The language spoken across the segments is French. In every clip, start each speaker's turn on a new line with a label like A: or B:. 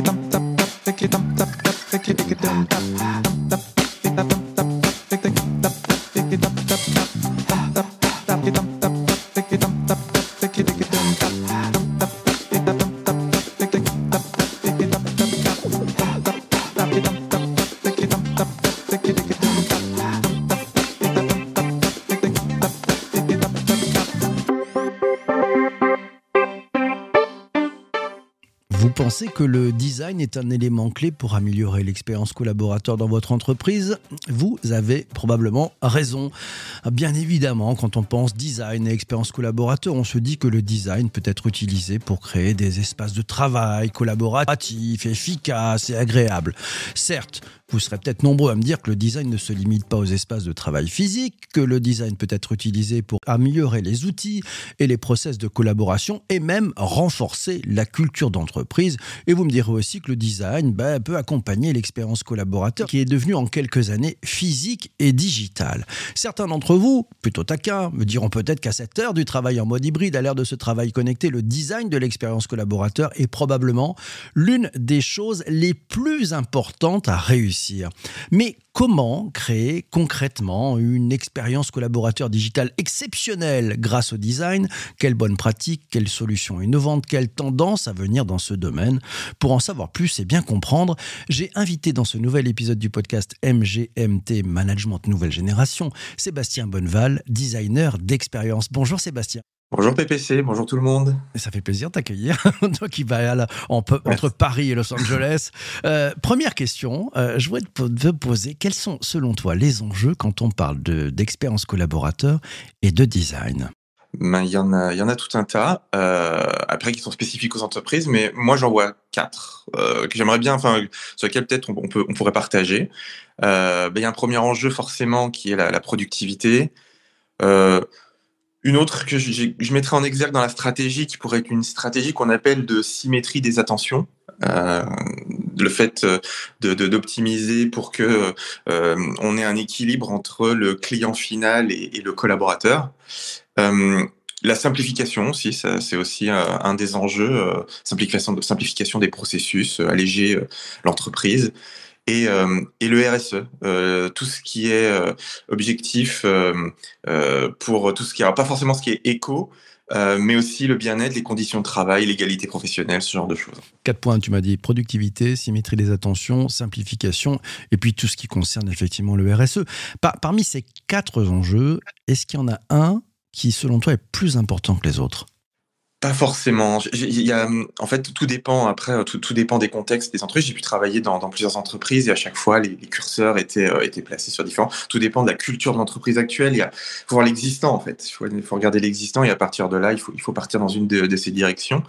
A: tam ti tam un élément clé pour améliorer l'expérience collaborateur dans votre entreprise Vous avez probablement raison. Bien évidemment, quand on pense design et expérience collaborateur, on se dit que le design peut être utilisé pour créer des espaces de travail collaboratifs, efficaces et agréables. Certes, vous serez peut-être nombreux à me dire que le design ne se limite pas aux espaces de travail physique, que le design peut être utilisé pour améliorer les outils et les process de collaboration et même renforcer la culture d'entreprise. Et vous me direz aussi que le design ben, peut accompagner l'expérience collaborateur qui est devenue en quelques années physique et digitale. Certains d'entre vous, plutôt taquins, me diront peut-être qu'à cette heure du travail en mode hybride, à l'ère de ce travail connecté, le design de l'expérience collaborateur est probablement l'une des choses les plus importantes à réussir. Mais comment créer concrètement une expérience collaborateur digitale exceptionnelle grâce au design? Quelles bonnes pratiques, quelles solutions innovantes, quelles tendances à venir dans ce domaine? Pour en savoir plus et bien comprendre, j'ai invité dans ce nouvel épisode du podcast MGMT Management Nouvelle Génération Sébastien Bonneval, designer d'expérience. Bonjour Sébastien.
B: Bonjour PPC, bonjour tout le monde.
A: Ça fait plaisir de t'accueillir, toi qui vas entre Paris et Los Angeles. Euh, première question, euh, je voudrais te poser, quels sont selon toi les enjeux quand on parle d'expérience collaborateur et de design?
B: Ben, il, y en a, y en a tout un tas, euh, après qui sont spécifiques aux entreprises, mais moi j'en vois quatre que j'aimerais bien, enfin, sur lesquels peut-être on, peut, on pourrait partager. Ben, il y a un premier enjeu forcément qui est la, la productivité. Une autre que je, je, mettrais en exergue dans la stratégie, qui pourrait être une stratégie qu'on appelle de symétrie des attentions. Euh, le fait de d'optimiser pour que euh, on ait un équilibre entre le client final et, le collaborateur. Euh, la simplification aussi, c'est aussi euh, un des enjeux, euh, simplification des processus, alléger l'entreprise et, euh, et le RSE, euh, tout ce qui est euh, objectif pour tout ce qui est pas forcément ce qui est éco, mais aussi le bien-être, les conditions de travail, l'égalité professionnelle, ce genre de choses.
A: Quatre points, tu m'as dit productivité, symétrie des attentions, simplification, et puis tout ce qui concerne effectivement le RSE. parmi ces quatre enjeux, est-ce qu'il y en a un qui, selon toi, est plus important que les autres?
B: Pas forcément. Il y a, en fait, tout dépend. Après, tout, tout dépend des contextes des entreprises. J'ai pu travailler dans, dans, plusieurs entreprises et à chaque fois, les, curseurs étaient, euh, étaient placés sur différents. Tout dépend de la culture de l'entreprise actuelle. Il faut voir l'existant, en fait. Il faut, il faut regarder l'existant et à partir de là, il faut, il faut partir dans une de, de ces directions.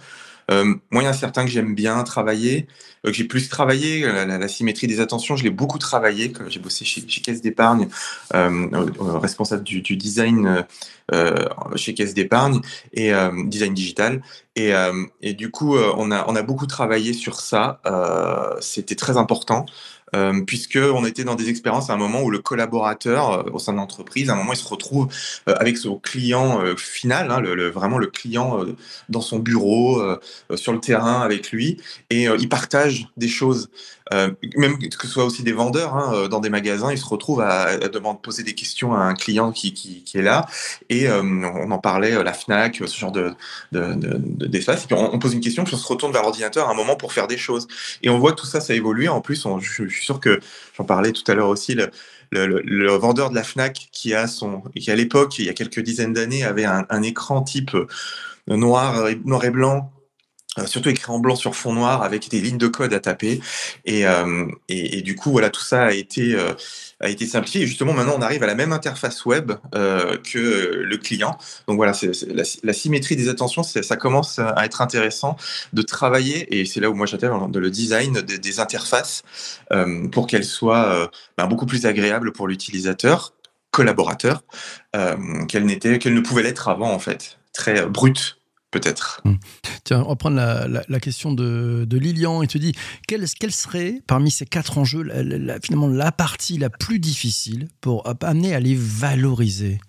B: Euh, moi, il y a certains que j'aime bien travailler, euh, que j'ai plus travaillé. La, la, symétrie des attentions, je l'ai beaucoup travaillé. J'ai bossé chez, chez Caisse d'épargne, euh, responsable du, design euh, chez Caisse d'épargne et euh, design digital. Et, du coup, on a beaucoup travaillé sur ça. C'était très important euh, puisque on était dans des expériences à un moment où le collaborateur euh, au sein de l'entreprise, à un moment, il se retrouve euh, avec son client euh, final, hein, vraiment le client dans son bureau, sur le terrain avec lui, et il partage des choses. Même que ce soit aussi des vendeurs hein, dans des magasins, ils se retrouvent à, à demander, poser des questions à un client qui, qui, qui est là, et on en parlait, la Fnac, ce genre de, de, de, d'espace, et puis on, on, pose une question, puis on se retourne vers l'ordinateur à un moment pour faire des choses. Et on voit que tout ça, ça évolue. En plus, on, je, suis sûr que j'en parlais tout à l'heure aussi, le, le, le, vendeur de la Fnac qui a son, qui à l'époque, il y a quelques dizaines d'années, avait un, un, écran type euh, noir, noir et blanc euh, surtout écrit en blanc sur fond noir avec des lignes de code à taper. Et, euh, du coup voilà tout ça a été euh, a été simplifié. Et justement maintenant on arrive à la même interface web euh, que le client. Donc voilà la, symétrie des attentions ça commence à être intéressant de travailler. Et c'est là où moi j'attends de le design des, interfaces euh, pour qu'elles soient ben, beaucoup plus agréables pour l'utilisateur collaborateur qu'elles n'étaient qu'elles ne pouvaient l'être avant en fait. Très brutes peut-être. Hum.
A: Tiens, on va prendre la, la, la question de, de, Lilian et te dit quelle, quelle, serait parmi ces quatre enjeux la, finalement la partie la plus difficile pour amener à les valoriser?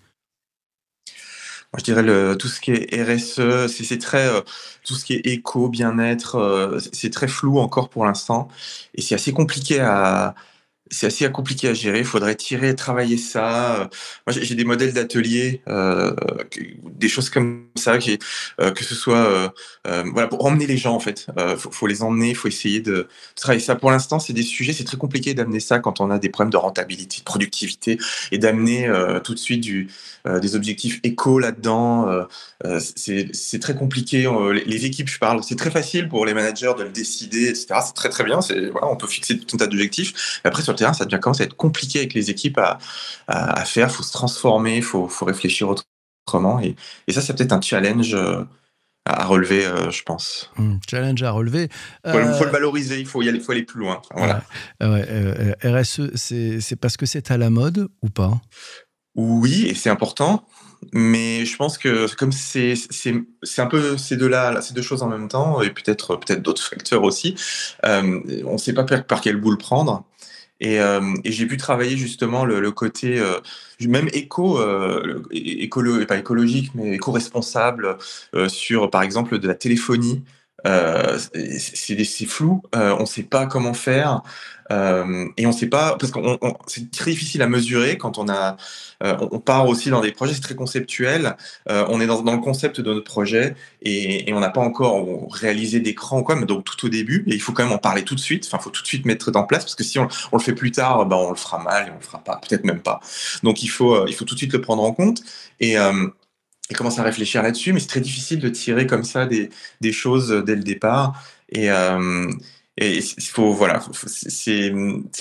B: Je dirais le, tout ce qui est RSE, c'est très euh, tout ce qui est éco, bien-être, euh, c'est très flou encore pour l'instant et c'est assez compliqué à c'est assez compliqué à gérer. Il faudrait tirer, travailler ça. Moi, j'ai des modèles d'ateliers, euh, des choses comme ça, euh, que ce soit euh, euh, voilà pour emmener les gens en fait. Euh, faut, les emmener, faut essayer de travailler ça. Pour l'instant, c'est des sujets, c'est très compliqué d'amener ça quand on a des problèmes de rentabilité, de productivité, et d'amener euh, tout de suite des objectifs éco là-dedans. c'est très compliqué. Les, équipes, je parle, c'est très facile pour les managers de le décider, etc. C'est très très bien. On peut fixer tout un tas d'objectifs. Après sur terrain, ça devient commence à être compliqué avec les équipes à, à, à faire. Il faut se transformer, il faut, faut, réfléchir autrement. Et, et ça, c'est peut-être un challenge euh, à relever, euh, je pense.
A: Mmh, challenge à relever.
B: Il faut, euh... faut, le valoriser, il faut y aller, faut aller plus loin. Voilà.
A: Ouais, ouais, euh, RSE, c'est parce que c'est à la mode ou pas?
B: Oui, et c'est important. Mais je pense que comme c'est un peu ces deux-là, ces deux choses en même temps, et peut-être peut-être d'autres facteurs aussi, euh, on ne sait pas par, par quel bout le prendre. Et, euh, et j'ai pu travailler justement le, côté euh, même éco, euh, pas écologique, mais éco-responsable euh, sur, par exemple, de la téléphonie. Euh, c'est flou, on ne sait pas comment faire. Euh, et on sait pas, parce que c'est très difficile à mesurer quand on a, euh, on part aussi dans des projets, c'est très conceptuel. Euh, on est dans, dans, le concept de notre projet et, et on n'a pas encore réalisé d'écran ou quoi, mais donc tout au début. Et il faut quand même en parler tout de suite. Enfin, il faut tout de suite mettre en place parce que si on, on le fait plus tard, ben on le fera mal et on le fera pas, peut-être même pas. Donc il faut, euh, il faut tout de suite le prendre en compte et euh, et commencer à réfléchir là-dessus, mais c'est très difficile de tirer comme ça des, des choses dès le départ. Et, euh, et il faut, voilà, c'est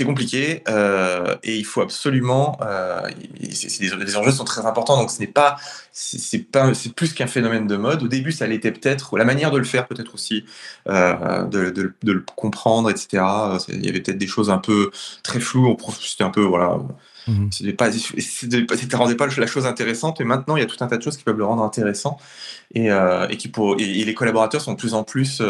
B: compliqué euh, et il faut absolument. Euh, des, les enjeux sont très importants, donc ce n'est pas, c'est pas, c'est plus qu'un phénomène de mode. Au début, ça l'était peut-être, la manière de le faire peut-être aussi, euh, de, de, de, le comprendre, etc. Il y avait peut-être des choses un peu très floues. C'était un peu, voilà. Mmh. C'était pas, c'était rendait pas la chose intéressante, mais maintenant il y a tout un tas de choses qui peuvent le rendre intéressant et, euh, et qui pour, et, et, les collaborateurs sont de plus en plus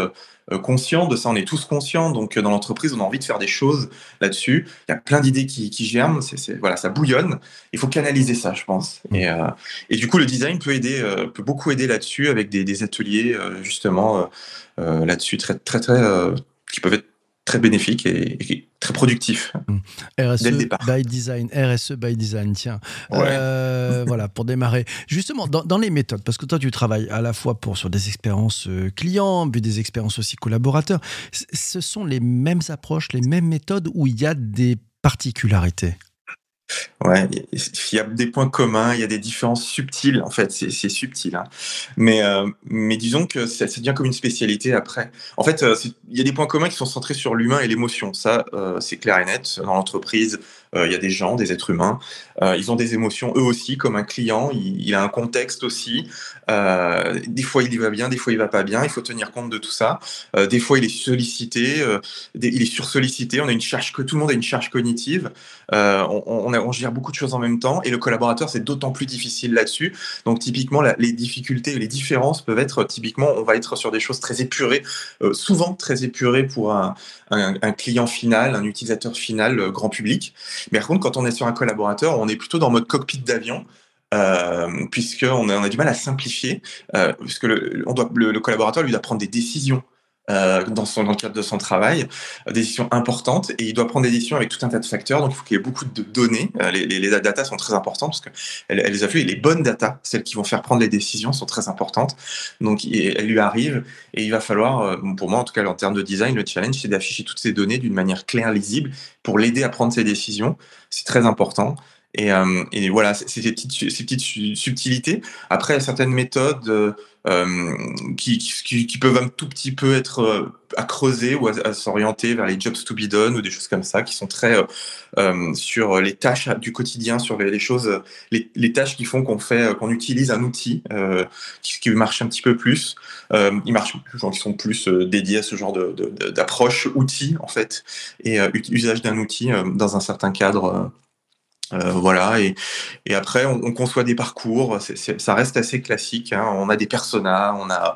B: euh, conscients de ça, on est tous conscients. Donc, euh, dans l'entreprise, on a envie de faire des choses là-dessus. Il y a plein d'idées qui, qui, germent. C'est, voilà, ça bouillonne. Il faut canaliser ça, je pense. Et, euh, et, du coup, le design peut aider, euh, peut beaucoup aider là-dessus avec des, des ateliers justement là-dessus très, très, très, qui peuvent être très bénéfique et, et très productif
A: mmh. RSE dès le départ. by design, RSE by design, tiens. Ouais. Euh, voilà, pour démarrer. Justement, dans, dans, les méthodes, parce que toi, tu travailles à la fois pour, sur des expériences euh, clients, puis des expériences aussi collaborateurs. Ce sont les mêmes approches, les mêmes méthodes où il y a des particularités?
B: Ouais, il y a des points communs, il y a des différences subtiles, en fait, c'est subtil. Hein. Mais, euh, mais disons que ça, ça, devient comme une spécialité après. En fait, euh, il y a des points communs qui sont centrés sur l'humain et l'émotion. Ça, euh, c'est clair et net. Dans l'entreprise, il y a des gens, des êtres humains. Euh, ils ont des émotions, eux aussi, comme un client. Il, a un contexte aussi. Euh, des fois, il y va bien, des fois, il va pas bien. Il faut tenir compte de tout ça. des fois, il est sollicité, il est sursollicité. On a une charge que tout le monde a une charge cognitive. on, on, gère beaucoup de choses en même temps. Et le collaborateur, c'est d'autant plus difficile là-dessus. Donc, typiquement, les difficultés, les différences peuvent être typiquement, on va être sur des choses très épurées, souvent très épurées pour un, client final, un utilisateur final, grand public. Mais par contre, quand on est sur un collaborateur, on est plutôt dans mode cockpit d'avion. Euh, puisqu'on a, on a du mal à simplifier, euh, puisque le, collaborateur lui doit prendre des décisions euh, dans, son, dans le cadre de son travail, des décisions importantes, et il doit prendre des décisions avec tout un tas de facteurs, donc il faut qu'il y ait beaucoup de données. Euh, les, les, les, data sont très importantes, parce qu'elles elles et les bonnes data, celles qui vont faire prendre les décisions, sont très importantes. Donc elles lui arrivent, et il va falloir, euh, pour moi en tout cas en termes de design, le challenge, c'est d'afficher toutes ces données d'une manière claire, lisible, pour l'aider à prendre ses décisions. C'est très important. Et, euh, et voilà, c'est ces petites, subtilités. Après, certaines méthodes euh, qui, qui, qui, peuvent un tout petit peu être euh, à creuser ou à, s'orienter vers les jobs to be done ou des choses comme ça, qui sont très euh, sur les tâches du quotidien, sur les, choses, les, tâches qui font qu'on fait, qu'on utilise un outil qui, marche un petit peu plus. ils marchent, qui sont plus dédiés à ce genre d'approche de, de, outil en fait et usage d'un outil dans un certain cadre euh, voilà, et, après, on, on, conçoit des parcours, ça reste assez classique. Hein. On a des personas, on a,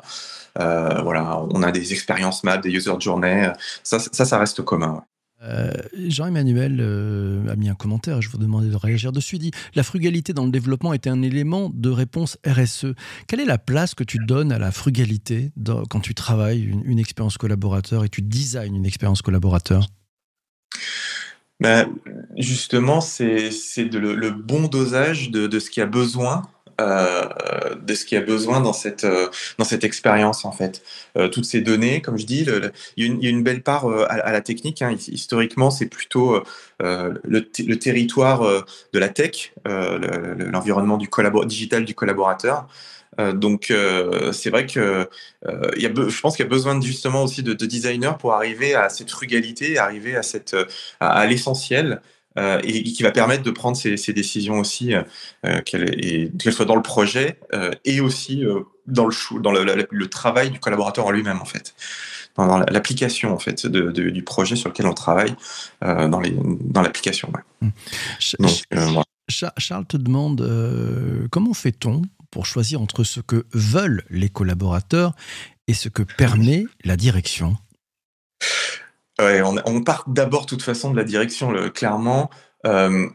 B: euh, voilà, on a des expériences maps, des user journées, ça, ça, reste commun.
A: Euh, Jean-Emmanuel a mis un commentaire je vous demandais de réagir dessus. Il dit La frugalité dans le développement est un élément de réponse RSE. Quelle est la place que tu donnes à la frugalité quand tu travailles une, expérience collaborateur et tu designs une expérience collaborateur?
B: Ben, Justement, c'est le, le, bon dosage de, de ce qui a besoin euh, de ce qu'il y a besoin dans cette, euh, dans cette expérience, en fait. Euh, toutes ces données, comme je dis, il, y a une, belle part à, la technique. Hein. Historiquement, c'est plutôt le, territoire de la tech, l'environnement du digital du collaborateur. Donc c'est vrai que y a je pense qu'il y a besoin justement aussi de, designers pour arriver à cette frugalité, arriver à cette à l'essentiel euh, et, qui va permettre de prendre ces, décisions aussi, euh, euh, qu'elles soient dans le projet et aussi dans, le, dans le, travail du collaborateur en lui-même, en fait dans l'application en fait du projet sur lequel on travaille dans l'application.
A: Mmh. Charles te demande comment fait-on pour choisir entre ce que veulent les collaborateurs et ce que permet la direction
B: on, part d'abord, de toute façon, de la direction, clairement. Euh,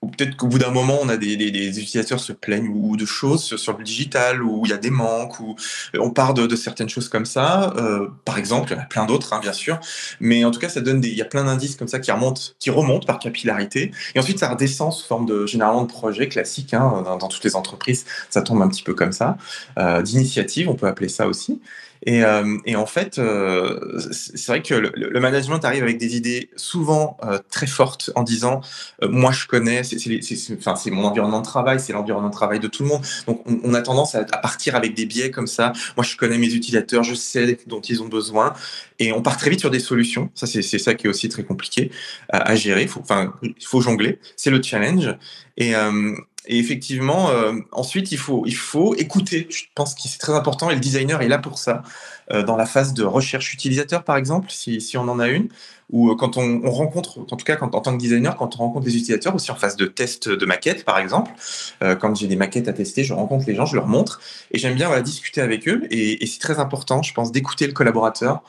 B: peut-être qu'au bout d'un moment, on a des, utilisateurs se plaignent ou de choses sur, le digital où il y a des manques ou on part de, certaines choses comme ça. Euh, par exemple, il y en a plein d'autres, hein, bien sûr, mais en tout cas, ça donne des, il y a plein d'indices comme ça qui remontent, qui remontent par capillarité, et ensuite ça redescend sous forme de généralement de projets classiques hein, dans, toutes les entreprises. Ça tombe un petit peu comme ça, euh, d'initiative, on peut appeler ça aussi. Et, euh, et, en fait, euh, c'est vrai que le, le, management arrive avec des idées souvent euh, très fortes en disant moi je connais, c'est mon environnement de travail, c'est l'environnement de travail de tout le monde. Donc on, a tendance à, partir avec des biais comme ça. Moi je connais mes utilisateurs, je sais dont ils ont besoin, et on part très vite sur des solutions. Ça c'est ça qui est aussi très compliqué à, à gérer. Enfin, il faut jongler, c'est le challenge. Et, et effectivement, euh, ensuite, il faut, il faut écouter. Je pense que c'est très important et le designer est là pour ça. Euh, dans la phase de recherche utilisateur, par exemple, si, si on en a une, ou euh, quand on, on, rencontre, en tout cas quand, en tant que designer, quand on rencontre des utilisateurs, aussi en phase de test de maquette, par exemple, quand j'ai des maquettes à tester, je rencontre les gens, je leur montre, et j'aime bien discuter avec eux. Et c'est très important, je pense, d'écouter le collaborateur,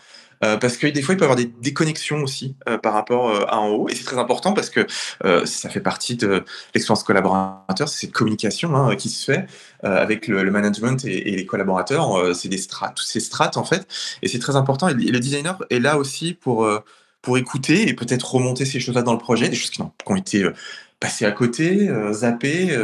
B: euh, parce que des fois, il peut y avoir des déconnexions aussi euh, par rapport euh, à en haut. Et c'est très important parce que ça fait partie de l'expérience collaborateur, c'est cette communication hein, qui se fait avec le, management et, les collaborateurs. c'est des strates, toutes ces strates en fait. Et c'est très important. Et le designer est là aussi pour, pour écouter et peut-être remonter ces choses-là dans le projet, des choses qui ont, qui ont été passées à côté, zappées,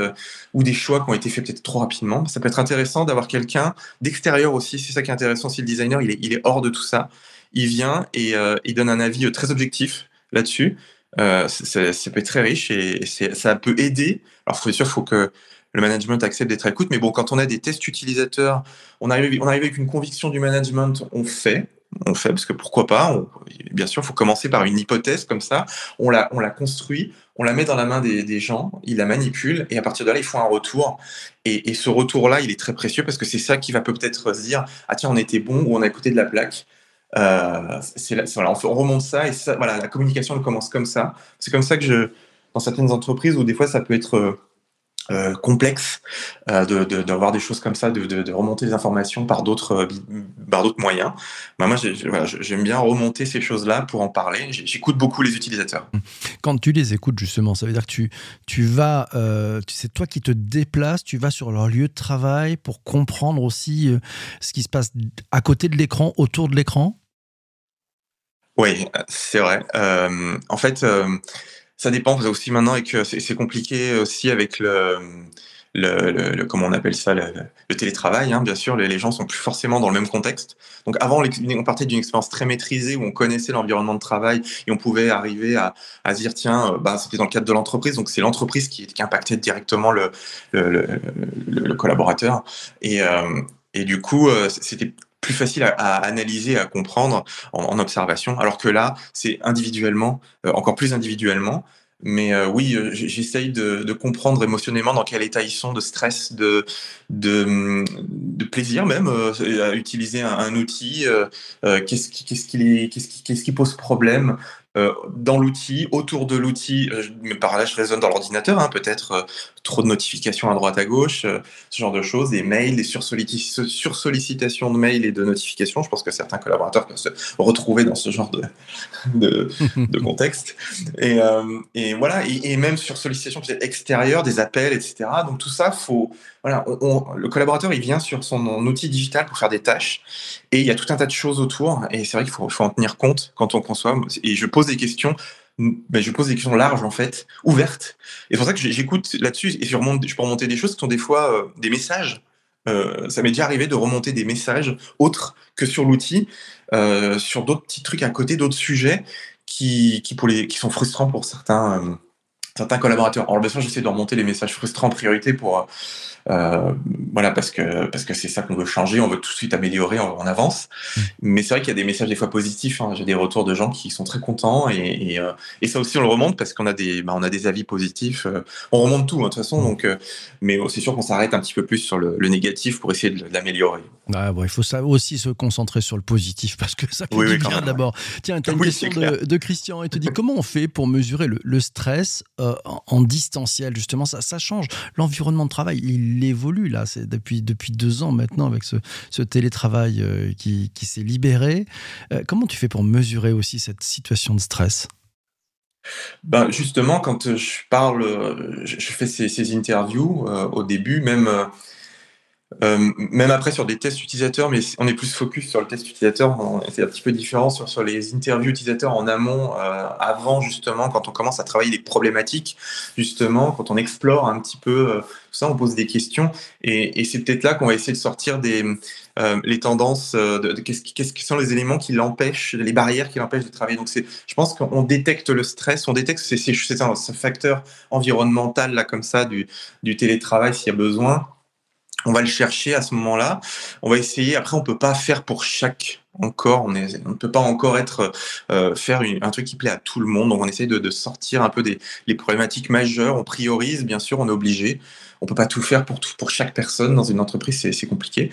B: ou des choix qui ont été faits peut-être trop rapidement. Ça peut être intéressant d'avoir quelqu'un d'extérieur aussi. C'est ça qui est intéressant si le designer il est, il est hors de tout ça il vient et euh, il donne un avis euh, très objectif là-dessus. Euh, ça peut être très riche et, ça peut aider. Alors, faut sûr, il faut que le management accepte d'être à. Mais bon, quand on a des tests utilisateurs, on arrive, on arrive avec une conviction du management, on fait. On fait parce que pourquoi pas Bien sûr, il faut commencer par une hypothèse comme ça. On la, on la construit, on la met dans la main des, gens, ils la manipulent et à partir de là, ils font un retour. Et, et ce retour-là, il est très précieux parce que c'est ça qui va peut-être se dire ah tiens, on était bon ou on a écouté de la plaque. Euh, voilà, on, remonte ça et ça, voilà, la communication elle commence comme ça. C'est comme ça que je, dans certaines entreprises où des fois ça peut être euh, complexe euh, d'avoir de, des choses comme ça, de, de remonter les informations par d'autres euh, par d'autres moyens. Bah, moi, j'aime bien remonter ces choses-là pour en parler. J'écoute beaucoup les utilisateurs.
A: Quand tu les écoutes justement, ça veut dire que tu tu vas, c'est toi qui te déplaces, tu vas sur leur lieu de travail pour comprendre aussi ce qui se passe à côté de l'écran, autour de l'écran?
B: Oui, c'est vrai. Euh, en fait, euh, ça dépend aussi maintenant et que c'est compliqué aussi avec le, le, comment on appelle ça, le, télétravail. Hein, bien sûr, les, gens sont plus forcément dans le même contexte. Donc avant, on partait d'une expérience très maîtrisée où on connaissait l'environnement de travail et on pouvait arriver à, à dire tiens, euh, bah, c'était dans le cadre de l'entreprise, donc c'est l'entreprise qui, impactait directement le, le, collaborateur. Et, et du coup, c'était plus facile à, analyser, à comprendre en, observation, alors que là, c'est individuellement, euh, encore plus individuellement. Mais euh, oui, euh, j'essaye de, comprendre émotionnellement dans quel état ils sont, de stress, de, de, de plaisir même, à utiliser un, outil. qu'est-ce qui, qu'est-ce qu'est-ce qui pose problème euh, dans l'outil, autour de l'outil, euh, mais par là je raisonne dans l'ordinateur, hein, peut-être euh, trop de notifications à droite à gauche, ce genre de choses, des mails, des sursollicitations de mails et de notifications. Je pense que certains collaborateurs peuvent se retrouver dans ce genre de, de, contexte. Et, et voilà, et, et, même sur sollicitation extérieure, des appels, etc. Donc tout ça, faut, voilà, le collaborateur il vient sur son outil digital pour faire des tâches et il y a tout un tas de choses autour et c'est vrai qu'il faut, en tenir compte quand on conçoit. Et je pose des questions, ben, je pose des questions larges en fait, ouvertes. Et c'est pour ça que j'écoute là-dessus et je, remonte, peux remonter des choses qui sont des fois euh, des messages. Euh, ça m'est déjà arrivé de remonter des messages autres que sur l'outil, euh, sur d'autres petits trucs à côté, d'autres sujets qui, qui sont frustrants pour certains, certains collaborateurs. Alors, bien sûr, j'essaie de remonter les messages frustrants en priorité pour euh, voilà, parce que parce que c'est ça qu'on veut changer, on veut tout de suite améliorer, on, avance. Mm. Mais c'est vrai qu'il y a des messages des fois positifs. Hein. J'ai des retours de gens qui sont très contents et, et, euh, et ça aussi on le remonte parce qu'on a des bah, on a des avis positifs. Euh, on remonte tout hein, de toute façon, donc mais c'est sûr qu'on s'arrête un petit peu plus sur le, négatif pour essayer de, l'améliorer.
A: Ah, bon, il faut ça aussi se concentrer sur le positif parce que ça fait du bien d'abord. Tiens, tu as une question de, de, Christian et te dit comment on fait pour mesurer le, le stress en, en, distanciel justement ça, change l'environnement de travail. Il évolue là. C'est depuis, deux ans maintenant avec ce, télétravail euh, qui, s'est libéré. Euh, comment tu fais pour mesurer aussi cette situation de stress?
B: Ben justement, quand je parle, je fais ces, interviews euh, au début, même euh, même après sur des tests utilisateurs, mais on est plus focus sur le test utilisateur, c'est un petit peu différent sur, sur les interviews utilisateurs en amont, euh, avant justement, quand on commence à travailler les problématiques, justement, quand on explore un petit peu euh, tout ça, on pose des questions, et, et c'est peut-être là qu'on va essayer de sortir des, euh, les tendances, de, de qu'est-ce qui sont les éléments qui l'empêchent, les barrières qui l'empêchent de travailler. Donc je pense qu'on détecte le stress, on détecte c'est, un, ce facteur environnemental là comme ça du, du télétravail s'il y a besoin on va le chercher à ce moment-là. On va essayer. Après, on peut pas faire pour chaque encore. On, ne peut pas encore être euh, faire un truc qui plaît à tout le monde. Donc, on essaye de, sortir un peu des les problématiques majeures. On priorise, bien sûr. On est obligé. On peut pas tout faire pour tout, pour chaque personne dans une entreprise. C'est compliqué.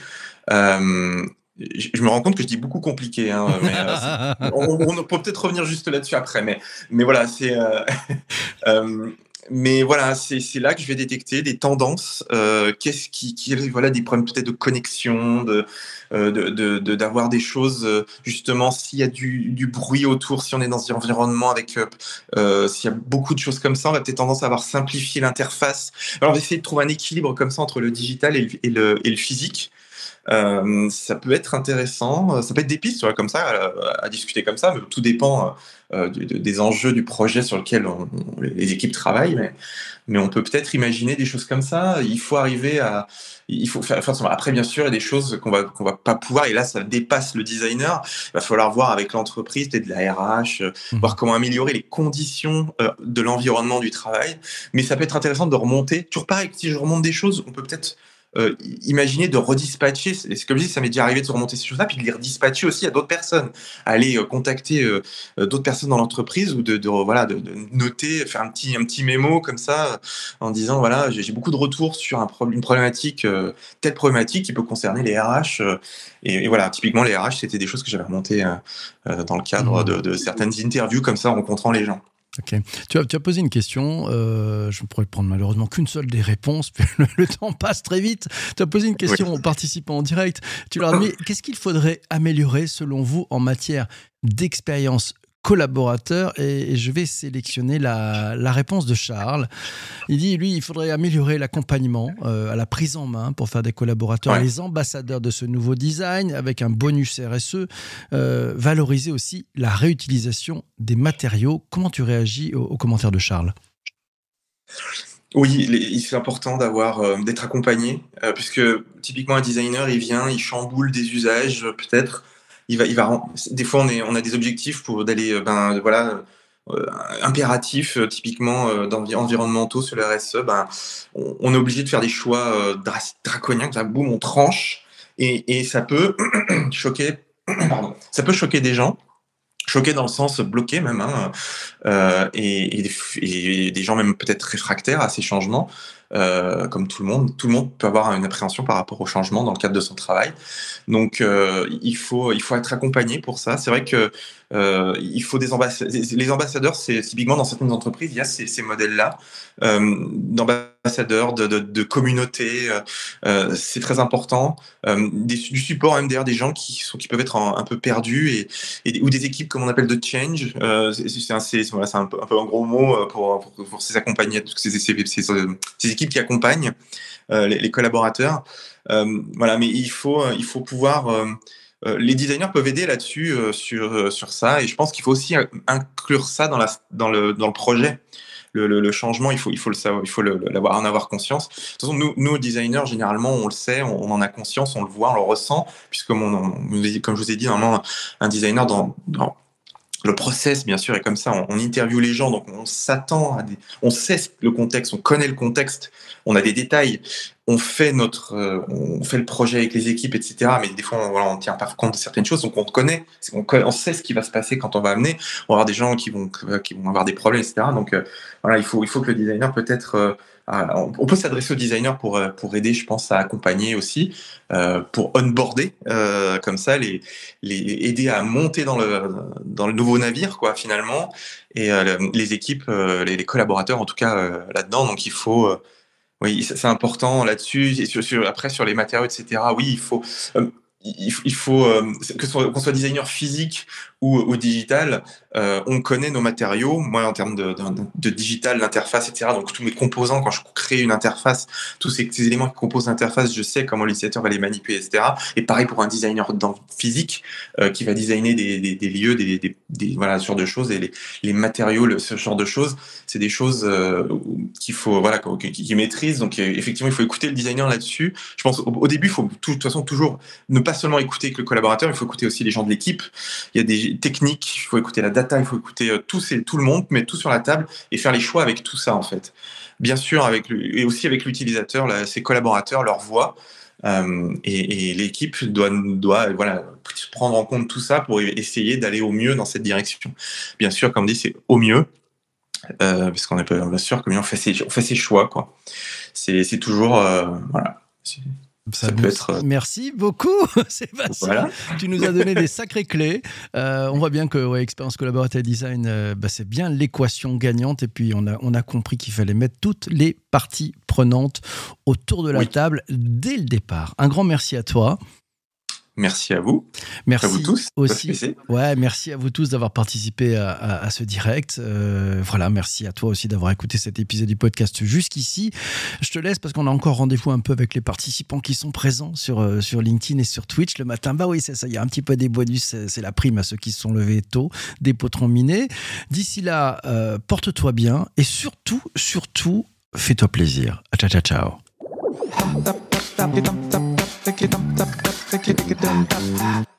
B: Euh, je me rends compte que je dis beaucoup compliqué, hein, euh, on, peut peut-être revenir juste là-dessus après, mais, mais voilà, c'est mais voilà, c'est là que je vais détecter des tendances. Euh, Qu'est-ce qui, qui, voilà, des problèmes peut-être de connexion, de euh, d'avoir de, des choses euh, justement s'il y a du, bruit autour, si on est dans un environnement avec s'il y a beaucoup de choses comme ça, on va peut-être tendance à avoir simplifié l'interface. Alors on va essayer de trouver un équilibre comme ça entre le digital et le, et le physique. Euh, ça peut être intéressant, ça peut être des pistes vois, comme ça, à, à, discuter comme ça, mais tout dépend euh, des enjeux du projet sur lequel on, les équipes travaillent, mais, mais on peut peut-être imaginer des choses comme ça. Il faut arriver à, il faut faire, après bien sûr il y a des choses qu'on va qu'on va pas pouvoir et là ça dépasse le designer. Il va falloir voir avec l'entreprise, peut-être de la RH, euh, mmh. voir comment améliorer les conditions euh, de l'environnement du travail. Mais ça peut être intéressant de remonter. Toujours pareil, si je remonte des choses, on peut peut-être euh, imaginer de redispatcher, c'est comme je dis, ça m'est déjà arrivé de se remonter ces choses-là, puis de les redispatcher aussi à d'autres personnes, aller euh, contacter euh, d'autres personnes dans l'entreprise ou de, voilà de, noter, faire un petit un petit mémo comme ça en disant voilà j'ai beaucoup de retours sur un une problématique telle problématique qui peut concerner les RH et, voilà typiquement les RH c'était des choses que j'avais remontées dans le cadre mmh. de, de certaines interviews comme ça en rencontrant les gens.
A: Ok. Tu as, tu as, posé une question, euh, je ne pourrais prendre malheureusement qu'une seule des réponses, puis le, temps passe très vite. Tu as posé une question aux participants en direct. Tu leur as dit, qu'est-ce qu'il faudrait améliorer selon vous en matière d'expérience collaborateurs et je vais sélectionner la, réponse de Charles. Il dit, lui, il faudrait améliorer l'accompagnement euh, à la prise en main pour faire des collaborateurs les ambassadeurs de ce nouveau design avec un bonus RSE. Euh, valoriser aussi la réutilisation des matériaux. Comment tu réagis aux, commentaires de Charles?
B: Oui, c'est important d'avoir euh, d'être accompagné, puisque typiquement un designer, il vient, il chamboule des usages, peut-être, il va, il va. Des fois, on est, on a des objectifs pour d'aller, euh, ben voilà, euh, impératifs, euh, typiquement euh, environnementaux sur le RSE. Ben, on, est obligé de faire des choix euh, draconiens. Là, boum, on tranche, et, et ça peut choquer. Pardon, ça peut choquer des gens choquer dans le sens bloqué même, hein, euh, et, des gens même peut-être réfractaires à ces changements. Euh, comme tout le monde. Tout le monde peut avoir une appréhension par rapport au changement dans le cadre de son travail. Donc, euh, il, faut, il faut être accompagné pour ça. C'est vrai que euh, il faut des ambassadeurs. Les ambassadeurs, c'est typiquement dans certaines entreprises, il y a ces, ces modèles-là d'ambassadeurs, de, de, de communautés. C'est très important. Du support MDR, des gens qui sont qui peuvent être un, peu perdus et, ou des équipes comme on appelle de change. C'est un, voilà, un, peu, un peu un gros mot pour, pour, pour ces accompagnés, ces, ces, ces, ces, équipes qui accompagnent les, les, collaborateurs. voilà, mais il faut il faut pouvoir euh, les designers peuvent aider là-dessus, euh, sur, euh, sur ça. Et je pense qu'il faut aussi inclure ça dans, la, dans, le, dans le projet. Le, changement, il faut, il faut le savoir, il faut l'avoir, en avoir conscience. De toute façon, nous, nous, designers, généralement, on le sait, on, en a conscience, on le voit, on le ressent, puisque comme, on, comme je vous ai dit, normalement, un designer dans le process, bien sûr, est comme ça. On, on interviewe les gens, donc on s'attend à des, on sait le contexte, on connaît le contexte, on a des détails on fait notre, euh, on fait le projet avec les équipes, etc. Mais des fois, on, voilà, on tient pas compte certaines choses, donc on connaît, on, on, sait ce qui va se passer quand on va amener. On va avoir des gens qui vont, qui vont avoir des problèmes, etc. Donc euh, voilà, il faut, il faut que le designer peut-être, euh, on peut s'adresser au designer pour pour aider, je pense, à accompagner aussi, euh, pour onboarder euh, comme ça, les, les aider à monter dans le dans le nouveau navire, quoi, finalement, et les équipes, les, les, collaborateurs, en tout cas là-dedans. Donc il faut oui, c'est important là-dessus. Et sur, sur, après, sur les matériaux, etc., oui, il faut. Euh, il, faut euh, que qu'on soit designer physique ou digital, euh, on connaît nos matériaux. Moi, en termes de, digital, l'interface, etc. Donc tous mes composants, quand je crée une interface, tous ces, éléments qui composent l'interface, je sais comment l'utilisateur va les manipuler, etc. Et pareil pour un designer dans physique euh, qui va designer des, lieux, des, voilà, ce genre de choses et les, matériaux, ce genre de choses, c'est des choses euh, qu'il faut voilà qui, qui maîtrise. Donc effectivement, il faut écouter le designer là-dessus. Je pense au, au début, il faut de toute façon toujours ne pas seulement écouter que le collaborateur, il faut écouter aussi les gens de l'équipe. Il y a des techniques, il faut écouter la data, il faut écouter euh, tout, tout le monde, mettre tout sur la table et faire les choix avec tout ça en fait. Bien sûr, avec et aussi avec l'utilisateur, ses collaborateurs, leur voix. Euh, et, l'équipe doit, doit voilà, prendre en compte tout ça pour essayer d'aller au mieux dans cette direction. Bien sûr, comme dit, c'est au mieux, euh, parce qu'on est bien sûr, comme on fait ses, on fait ses choix. C'est toujours, voilà.
A: Ça, peut être... Euh, merci beaucoup, Sébastien. Voilà. Tu nous as donné des sacrées clés. Euh, on voit bien que ouais, expérience collaborative design, euh, bah, c'est bien l'équation gagnante. Et puis on a, on a compris qu'il fallait mettre toutes les parties prenantes autour de la oui. table dès le départ. Un grand merci à toi.
B: Merci à vous.
A: Merci
B: à vous tous.
A: Aussi. Ouais, merci à vous tous d'avoir participé à, à, à, ce direct. Euh, voilà, merci à toi aussi d'avoir écouté cet épisode du podcast jusqu'ici. Je te laisse parce qu'on a encore rendez-vous un peu avec les participants qui sont présents sur, euh, sur LinkedIn et sur Twitch le matin. Bah oui, c'est ça, il y a un petit peu des bonus, c'est la prime à ceux qui se sont levés tôt, des potrons minés. D'ici là, euh, porte-toi bien et surtout, surtout, fais-toi plaisir. Ciao, ciao, ciao. Take it, dump, dump, up, take it, take it, up, dump.